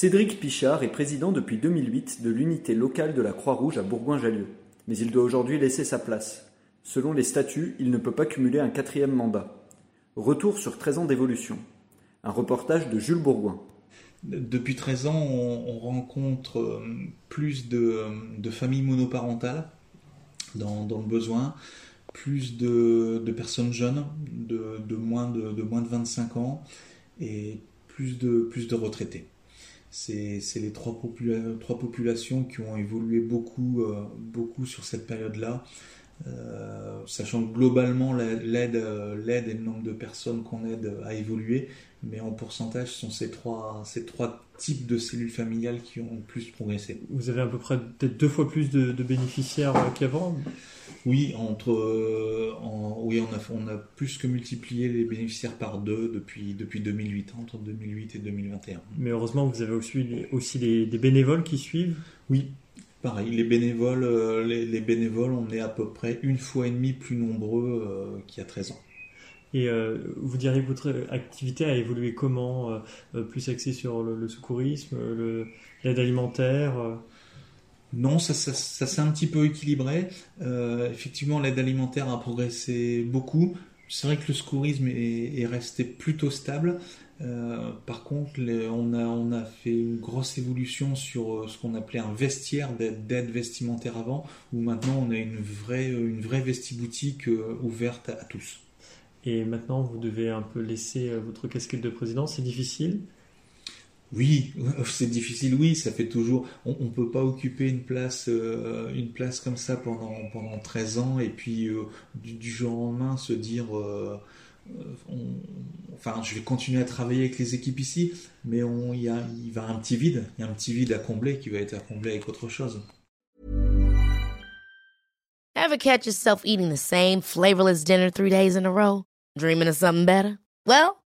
Cédric Pichard est président depuis 2008 de l'unité locale de la Croix-Rouge à Bourgoin-Jallieu. Mais il doit aujourd'hui laisser sa place. Selon les statuts, il ne peut pas cumuler un quatrième mandat. Retour sur 13 ans d'évolution. Un reportage de Jules Bourgoin. Depuis 13 ans, on, on rencontre euh, plus de, euh, de familles monoparentales dans, le besoin, plus de, personnes jeunes de, moins de, moins de 25 ans et plus de retraités. C'est les trois, trois, populations qui ont évolué beaucoup, euh, beaucoup sur cette période-là. Euh, sachant que globalement l'aide l'aide et le nombre de personnes qu'on aide a évolué, mais en pourcentage ce sont ces trois, ces trois types de cellules familiales qui ont le plus progressé. Vous avez à peu près peut-être deux fois plus de bénéficiaires qu'avant? Oui, entre, euh, en, oui on, a, on a plus que multiplié les bénéficiaires par deux depuis, depuis 2008, entre 2008 et 2021. Mais heureusement vous avez aussi, aussi les, des bénévoles qui suivent Oui, Pareil, les bénévoles, euh, les, les, bénévoles, on est à peu près une fois et demie plus nombreux euh, qu'il y a 13 ans. Et euh, vous diriez que votre activité a évolué comment euh, Plus axée sur le, le secourisme, l'aide alimentaire Non, ça, ça, s'est un petit peu équilibré. effectivement, l'aide alimentaire a progressé beaucoup. C'est vrai que le secourisme est, est resté plutôt stable. Euh, par contre, on, a, fait une grosse évolution sur euh, ce qu'on appelait un vestiaire d'aide vestimentaire avant, où maintenant on a une vraie, une vraie vestiboutique euh, ouverte à, à, tous. Et maintenant, vous devez un peu laisser votre casquette de président, c'est difficile oui, c'est difficile, oui, ça fait toujours. On ne peut pas occuper une place, euh, une place comme ça pendant, pendant 13 ans et puis euh, du, jour au lendemain se dire euh, enfin, je vais continuer à travailler avec les équipes ici, mais il, y a, il va un petit vide, il y a un petit vide à combler qui va être à combler avec autre chose. Ever catch yourself eating the same flavorless dinner three days in a row? Dreaming of something better? Well,